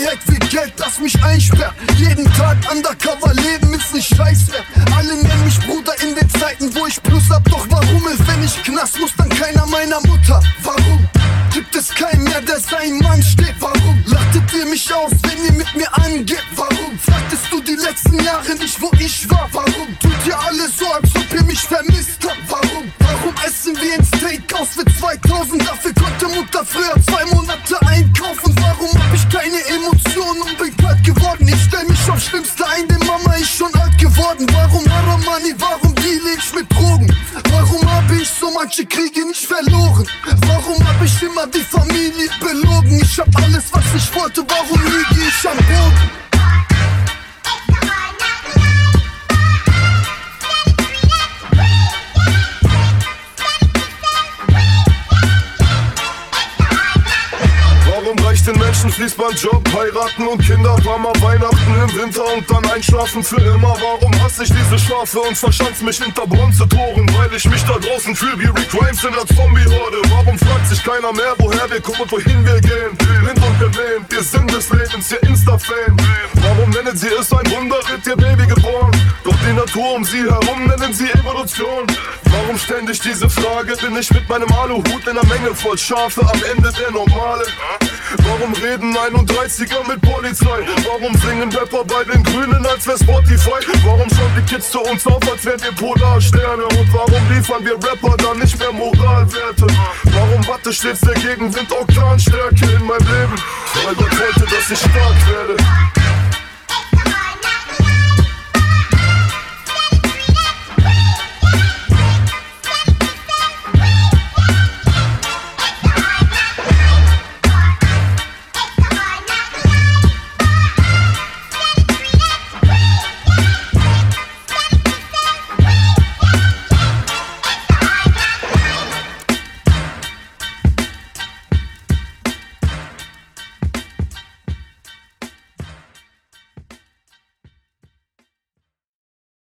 Projekt wie Geld, das mich einsperrt. Jeden Tag undercover leben ist nicht scheiß. Alle nennen mich Bruder in den Zeiten, wo ich Plus hab. Doch warum ist, wenn ich Knast muss, dann keiner meiner Mutter? Warum? Gibt es keinen mehr, der sein Mann steht? Warum? Lachtet ihr mich aus, wenn ihr mit mir angeht? Warum? Fragtest du die letzten Jahre nicht, wo ich war? Warum? Tut ihr alle so, als ob ihr mich vermisst? 2000? Dafür konnte Mutter früher zwei Monate einkaufen. Warum hab ich keine Emotionen und bin kalt geworden? Ich stell mich aufs Schlimmste ein, denn Mama ist schon alt geworden. Warum Haram Money? Warum deal ich mit Drogen? Warum hab ich so manche Kriege nicht verloren? Warum hab ich immer die Familie belogen? Ich hab alles, was ich wollte, warum liege ich am Boden? Warum reicht den Menschen Fließbandjob, heiraten und Kinder, Mama, Weihnachten im Winter und dann einschlafen für immer? Warum hasse ich diese Schafe und verschanz mich hinter Bronzetoren? Weil ich mich da draußen fühl wie Rick Grimes in der Zombie-Horde. Warum fragt sich keiner mehr, woher wir kommen und wohin wir gehen? Blind und gelähmt, wir sind des Lebens, ihr Insta-Fame. Nennen sie es ein Wunder, wird ihr Baby geboren? Doch die Natur um sie herum nennen sie Evolution. Warum ständig diese Frage? Bin ich mit meinem Aluhut in einer Menge voll Schafe am Ende der Normale? Warum reden 31er mit Polizei? Warum singen Rapper bei den Grünen, als wär Spotify? Warum schauen die Kids zu uns auf, als wären wir Polarsterne? Und warum liefern wir Rapper dann nicht mehr Moralwerte? Warum warte stets der Gegenwind Orkanstärke in meinem Leben? Weil Gott wollte, dass ich stark werde.